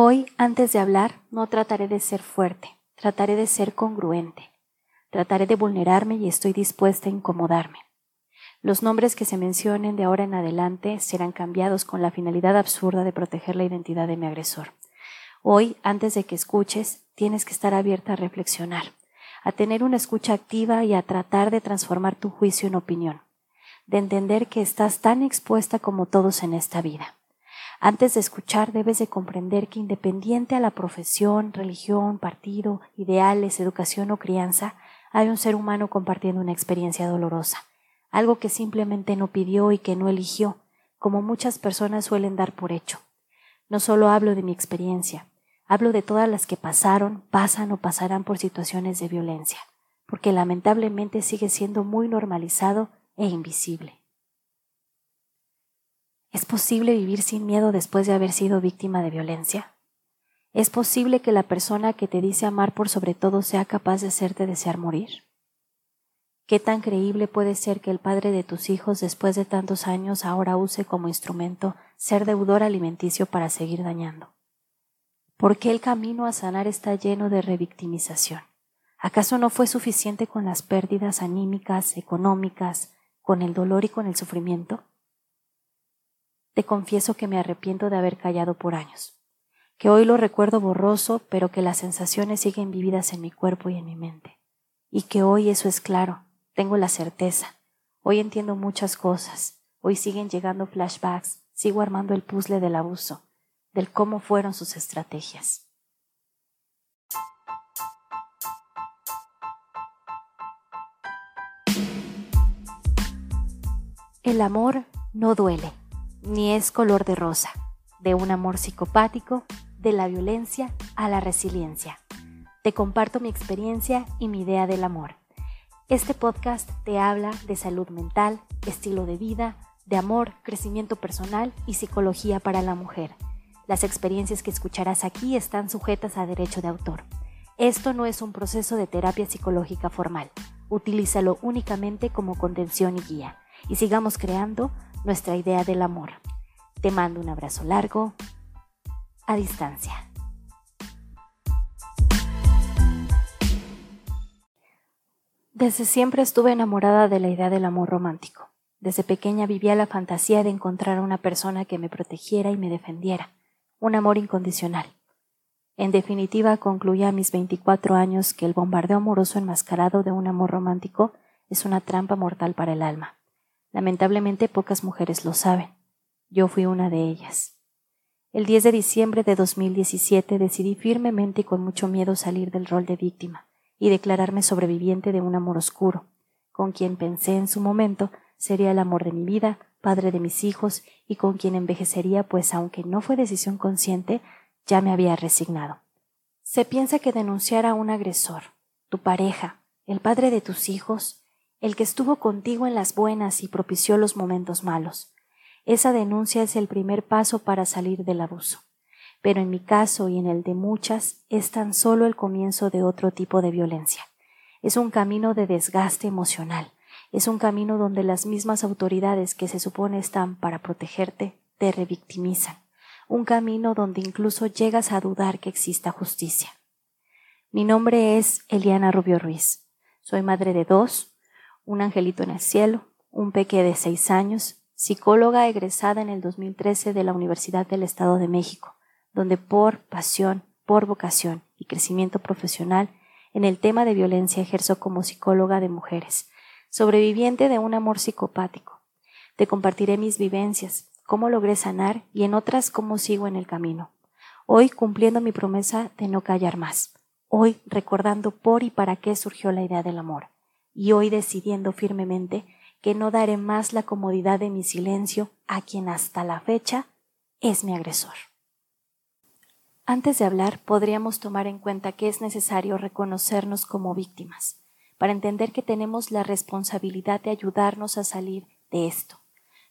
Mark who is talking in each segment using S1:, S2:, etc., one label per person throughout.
S1: Hoy, antes de hablar, no trataré de ser fuerte, trataré de ser congruente. Trataré de vulnerarme y estoy dispuesta a incomodarme. Los nombres que se mencionen de ahora en adelante serán cambiados con la finalidad absurda de proteger la identidad de mi agresor. Hoy, antes de que escuches, tienes que estar abierta a reflexionar, a tener una escucha activa y a tratar de transformar tu juicio en opinión, de entender que estás tan expuesta como todos en esta vida. Antes de escuchar debes de comprender que independiente a la profesión, religión, partido, ideales, educación o crianza, hay un ser humano compartiendo una experiencia dolorosa, algo que simplemente no pidió y que no eligió, como muchas personas suelen dar por hecho. No solo hablo de mi experiencia, hablo de todas las que pasaron, pasan o pasarán por situaciones de violencia, porque lamentablemente sigue siendo muy normalizado e invisible. ¿Es posible vivir sin miedo después de haber sido víctima de violencia? ¿Es posible que la persona que te dice amar por sobre todo sea capaz de hacerte desear morir? ¿Qué tan creíble puede ser que el padre de tus hijos después de tantos años ahora use como instrumento ser deudor alimenticio para seguir dañando? ¿Por qué el camino a sanar está lleno de revictimización? ¿Acaso no fue suficiente con las pérdidas anímicas, económicas, con el dolor y con el sufrimiento? Te confieso que me arrepiento de haber callado por años, que hoy lo recuerdo borroso, pero que las sensaciones siguen vividas en mi cuerpo y en mi mente, y que hoy eso es claro, tengo la certeza, hoy entiendo muchas cosas, hoy siguen llegando flashbacks, sigo armando el puzzle del abuso, del cómo fueron sus estrategias. El amor no duele ni es color de rosa, de un amor psicopático, de la violencia a la resiliencia. Te comparto mi experiencia y mi idea del amor. Este podcast te habla de salud mental, estilo de vida, de amor, crecimiento personal y psicología para la mujer. Las experiencias que escucharás aquí están sujetas a derecho de autor. Esto no es un proceso de terapia psicológica formal. Utilízalo únicamente como contención y guía. Y sigamos creando nuestra idea del amor. Te mando un abrazo largo a distancia. Desde siempre estuve enamorada de la idea del amor romántico. Desde pequeña vivía la fantasía de encontrar una persona que me protegiera y me defendiera, un amor incondicional. En definitiva, concluía a mis 24 años que el bombardeo amoroso enmascarado de un amor romántico es una trampa mortal para el alma. Lamentablemente pocas mujeres lo saben. Yo fui una de ellas. El 10 de diciembre de 2017 decidí firmemente y con mucho miedo salir del rol de víctima y declararme sobreviviente de un amor oscuro, con quien pensé en su momento sería el amor de mi vida, padre de mis hijos y con quien envejecería, pues aunque no fue decisión consciente, ya me había resignado. Se piensa que denunciar a un agresor, tu pareja, el padre de tus hijos, el que estuvo contigo en las buenas y propició los momentos malos. Esa denuncia es el primer paso para salir del abuso. Pero en mi caso y en el de muchas es tan solo el comienzo de otro tipo de violencia. Es un camino de desgaste emocional. Es un camino donde las mismas autoridades que se supone están para protegerte te revictimizan. Un camino donde incluso llegas a dudar que exista justicia. Mi nombre es Eliana Rubio Ruiz. Soy madre de dos, un angelito en el cielo, un peque de seis años, psicóloga egresada en el 2013 de la Universidad del Estado de México, donde por pasión, por vocación y crecimiento profesional en el tema de violencia ejerzo como psicóloga de mujeres, sobreviviente de un amor psicopático. Te compartiré mis vivencias, cómo logré sanar y en otras cómo sigo en el camino. Hoy cumpliendo mi promesa de no callar más. Hoy recordando por y para qué surgió la idea del amor y hoy decidiendo firmemente que no daré más la comodidad de mi silencio a quien hasta la fecha es mi agresor. Antes de hablar, podríamos tomar en cuenta que es necesario reconocernos como víctimas, para entender que tenemos la responsabilidad de ayudarnos a salir de esto.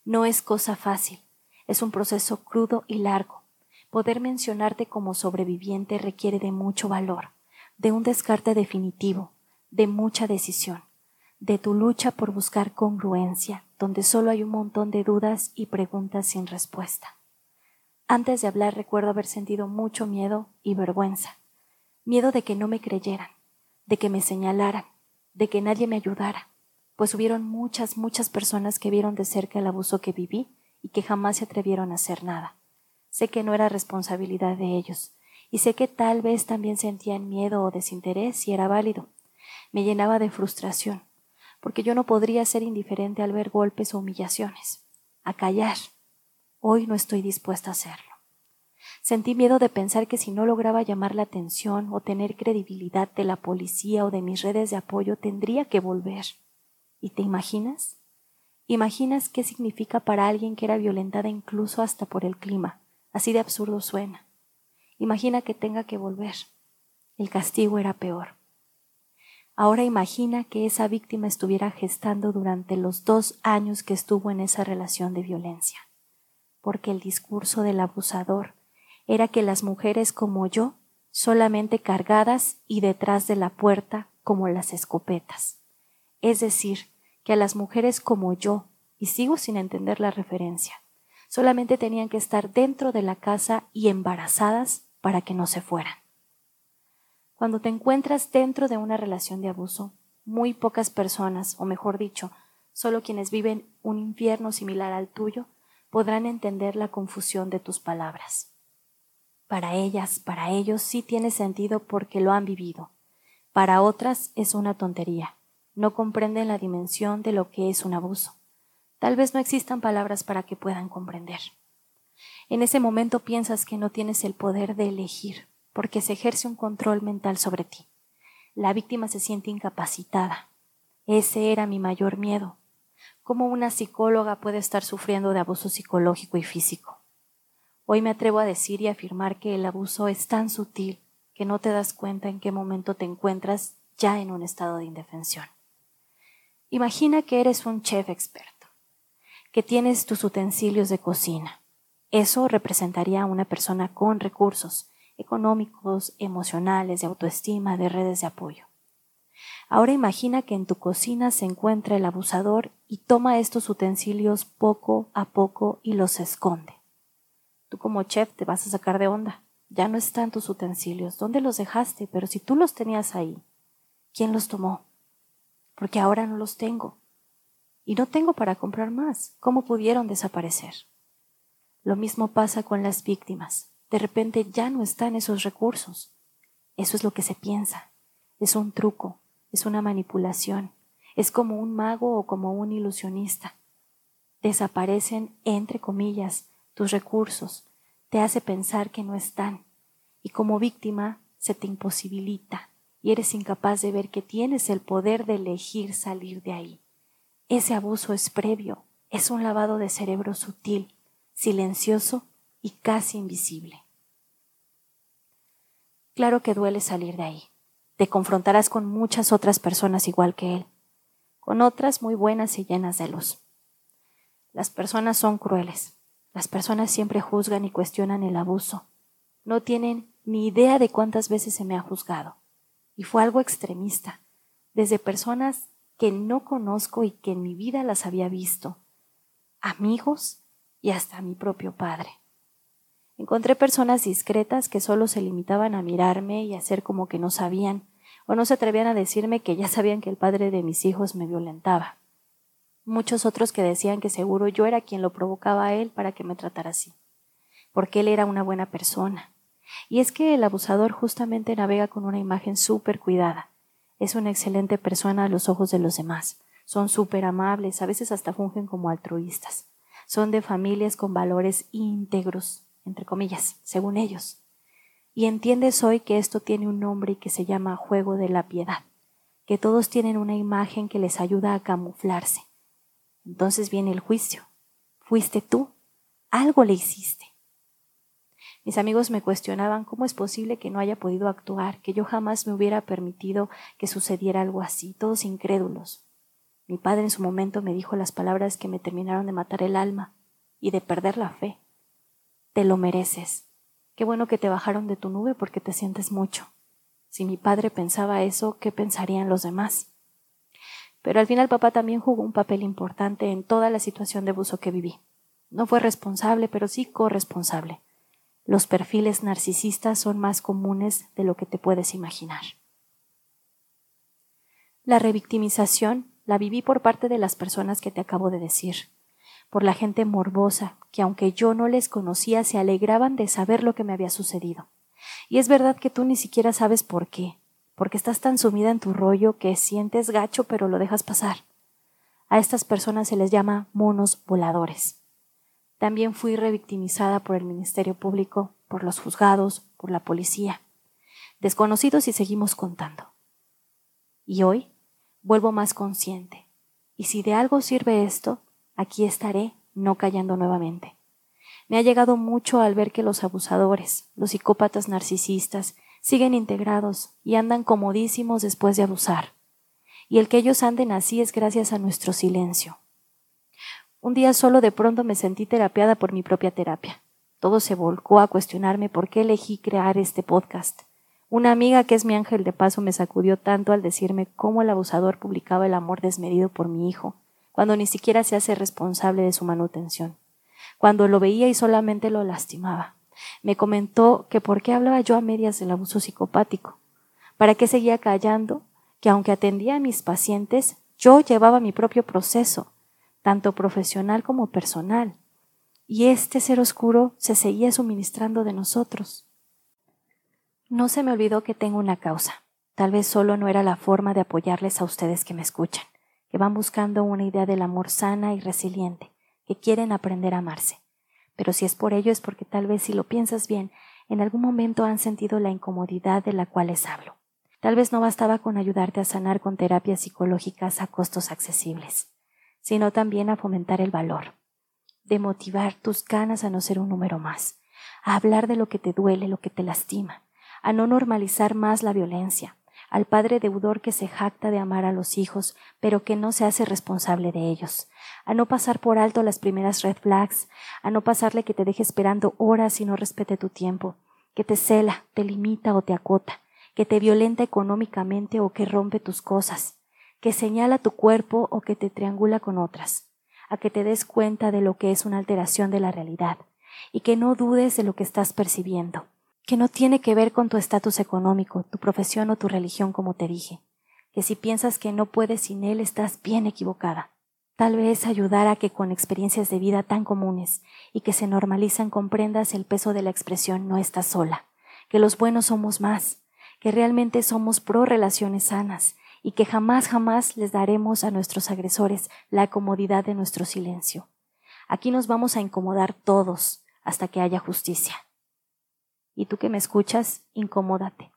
S1: No es cosa fácil, es un proceso crudo y largo. Poder mencionarte como sobreviviente requiere de mucho valor, de un descarte definitivo, de mucha decisión de tu lucha por buscar congruencia, donde solo hay un montón de dudas y preguntas sin respuesta. Antes de hablar recuerdo haber sentido mucho miedo y vergüenza. Miedo de que no me creyeran, de que me señalaran, de que nadie me ayudara, pues hubieron muchas, muchas personas que vieron de cerca el abuso que viví y que jamás se atrevieron a hacer nada. Sé que no era responsabilidad de ellos, y sé que tal vez también sentían miedo o desinterés y era válido. Me llenaba de frustración, porque yo no podría ser indiferente al ver golpes o humillaciones, a callar. Hoy no estoy dispuesta a hacerlo. Sentí miedo de pensar que si no lograba llamar la atención o tener credibilidad de la policía o de mis redes de apoyo, tendría que volver. ¿Y te imaginas? ¿Imaginas qué significa para alguien que era violentada incluso hasta por el clima? Así de absurdo suena. Imagina que tenga que volver. El castigo era peor. Ahora imagina que esa víctima estuviera gestando durante los dos años que estuvo en esa relación de violencia. Porque el discurso del abusador era que las mujeres como yo, solamente cargadas y detrás de la puerta como las escopetas. Es decir, que a las mujeres como yo, y sigo sin entender la referencia, solamente tenían que estar dentro de la casa y embarazadas para que no se fueran. Cuando te encuentras dentro de una relación de abuso, muy pocas personas, o mejor dicho, solo quienes viven un infierno similar al tuyo, podrán entender la confusión de tus palabras. Para ellas, para ellos sí tiene sentido porque lo han vivido. Para otras es una tontería. No comprenden la dimensión de lo que es un abuso. Tal vez no existan palabras para que puedan comprender. En ese momento piensas que no tienes el poder de elegir, porque se ejerce un control mental sobre ti. La víctima se siente incapacitada. Ese era mi mayor miedo. ¿Cómo una psicóloga puede estar sufriendo de abuso psicológico y físico? Hoy me atrevo a decir y afirmar que el abuso es tan sutil que no te das cuenta en qué momento te encuentras ya en un estado de indefensión. Imagina que eres un chef experto, que tienes tus utensilios de cocina. Eso representaría a una persona con recursos económicos, emocionales, de autoestima, de redes de apoyo. Ahora imagina que en tu cocina se encuentra el abusador y toma estos utensilios poco a poco y los esconde. Tú como chef te vas a sacar de onda. Ya no están tus utensilios. ¿Dónde los dejaste? Pero si tú los tenías ahí, ¿quién los tomó? Porque ahora no los tengo. Y no tengo para comprar más. ¿Cómo pudieron desaparecer? Lo mismo pasa con las víctimas. De repente ya no están esos recursos. Eso es lo que se piensa. Es un truco, es una manipulación, es como un mago o como un ilusionista. Desaparecen, entre comillas, tus recursos, te hace pensar que no están y como víctima se te imposibilita y eres incapaz de ver que tienes el poder de elegir salir de ahí. Ese abuso es previo, es un lavado de cerebro sutil, silencioso y casi invisible. Claro que duele salir de ahí. Te confrontarás con muchas otras personas igual que él, con otras muy buenas y llenas de luz. Las personas son crueles, las personas siempre juzgan y cuestionan el abuso. No tienen ni idea de cuántas veces se me ha juzgado. Y fue algo extremista, desde personas que no conozco y que en mi vida las había visto, amigos y hasta mi propio padre. Encontré personas discretas que solo se limitaban a mirarme y hacer como que no sabían, o no se atrevían a decirme que ya sabían que el padre de mis hijos me violentaba muchos otros que decían que seguro yo era quien lo provocaba a él para que me tratara así, porque él era una buena persona. Y es que el abusador justamente navega con una imagen súper cuidada. Es una excelente persona a los ojos de los demás. Son súper amables, a veces hasta fungen como altruistas. Son de familias con valores íntegros, entre comillas, según ellos. Y entiendes hoy que esto tiene un nombre y que se llama juego de la piedad, que todos tienen una imagen que les ayuda a camuflarse entonces viene el juicio. Fuiste tú. Algo le hiciste. Mis amigos me cuestionaban cómo es posible que no haya podido actuar, que yo jamás me hubiera permitido que sucediera algo así, todos incrédulos. Mi padre en su momento me dijo las palabras que me terminaron de matar el alma y de perder la fe. Te lo mereces. Qué bueno que te bajaron de tu nube porque te sientes mucho. Si mi padre pensaba eso, ¿qué pensarían los demás? Pero al final papá también jugó un papel importante en toda la situación de abuso que viví. No fue responsable, pero sí corresponsable. Los perfiles narcisistas son más comunes de lo que te puedes imaginar. La revictimización la viví por parte de las personas que te acabo de decir, por la gente morbosa, que aunque yo no les conocía, se alegraban de saber lo que me había sucedido. Y es verdad que tú ni siquiera sabes por qué, porque estás tan sumida en tu rollo que sientes gacho pero lo dejas pasar. A estas personas se les llama monos voladores. También fui revictimizada por el Ministerio Público, por los juzgados, por la policía. Desconocidos y seguimos contando. Y hoy vuelvo más consciente. Y si de algo sirve esto, aquí estaré, no callando nuevamente. Me ha llegado mucho al ver que los abusadores, los psicópatas narcisistas, siguen integrados y andan comodísimos después de abusar. Y el que ellos anden así es gracias a nuestro silencio. Un día solo de pronto me sentí terapiada por mi propia terapia. Todo se volcó a cuestionarme por qué elegí crear este podcast. Una amiga que es mi ángel de paso me sacudió tanto al decirme cómo el abusador publicaba el amor desmedido por mi hijo, cuando ni siquiera se hace responsable de su manutención, cuando lo veía y solamente lo lastimaba. Me comentó que por qué hablaba yo a medias del abuso psicopático, para qué seguía callando, que aunque atendía a mis pacientes, yo llevaba mi propio proceso, tanto profesional como personal, y este ser oscuro se seguía suministrando de nosotros. No se me olvidó que tengo una causa. Tal vez solo no era la forma de apoyarles a ustedes que me escuchan, que van buscando una idea del amor sana y resiliente, que quieren aprender a amarse. Pero si es por ello es porque tal vez si lo piensas bien, en algún momento han sentido la incomodidad de la cual les hablo. Tal vez no bastaba con ayudarte a sanar con terapias psicológicas a costos accesibles, sino también a fomentar el valor, de motivar tus ganas a no ser un número más, a hablar de lo que te duele, lo que te lastima, a no normalizar más la violencia, al padre deudor que se jacta de amar a los hijos, pero que no se hace responsable de ellos, a no pasar por alto las primeras red flags, a no pasarle que te deje esperando horas y no respete tu tiempo, que te cela, te limita o te acota, que te violenta económicamente o que rompe tus cosas, que señala tu cuerpo o que te triangula con otras, a que te des cuenta de lo que es una alteración de la realidad, y que no dudes de lo que estás percibiendo que no tiene que ver con tu estatus económico, tu profesión o tu religión, como te dije, que si piensas que no puedes sin él estás bien equivocada. Tal vez ayudar a que con experiencias de vida tan comunes y que se normalizan comprendas el peso de la expresión no estás sola, que los buenos somos más, que realmente somos pro relaciones sanas y que jamás jamás les daremos a nuestros agresores la comodidad de nuestro silencio. Aquí nos vamos a incomodar todos hasta que haya justicia. Y tú que me escuchas, incomódate.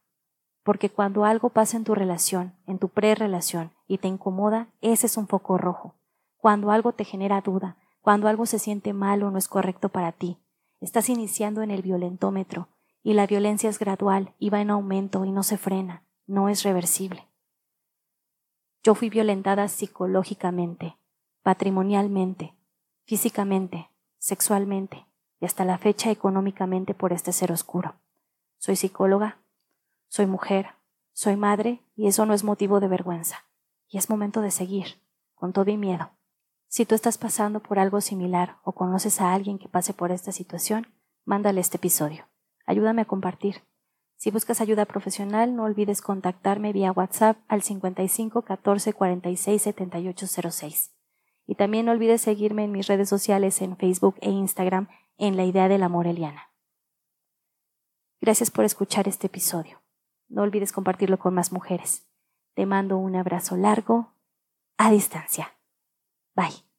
S1: Porque cuando algo pasa en tu relación, en tu pre-relación, y te incomoda, ese es un foco rojo. Cuando algo te genera duda, cuando algo se siente mal o no es correcto para ti, estás iniciando en el violentómetro, y la violencia es gradual y va en aumento y no se frena, no es reversible. Yo fui violentada psicológicamente, patrimonialmente, físicamente, sexualmente, y hasta la fecha económicamente por este ser oscuro. Soy psicóloga, soy mujer, soy madre y eso no es motivo de vergüenza. Y es momento de seguir, con todo y miedo. Si tú estás pasando por algo similar o conoces a alguien que pase por esta situación, mándale este episodio. Ayúdame a compartir. Si buscas ayuda profesional, no olvides contactarme vía WhatsApp al 55 14 46 78 06. Y también no olvides seguirme en mis redes sociales en Facebook e Instagram en la idea del amor Eliana. Gracias por escuchar este episodio. No olvides compartirlo con más mujeres. Te mando un abrazo largo a distancia. Bye.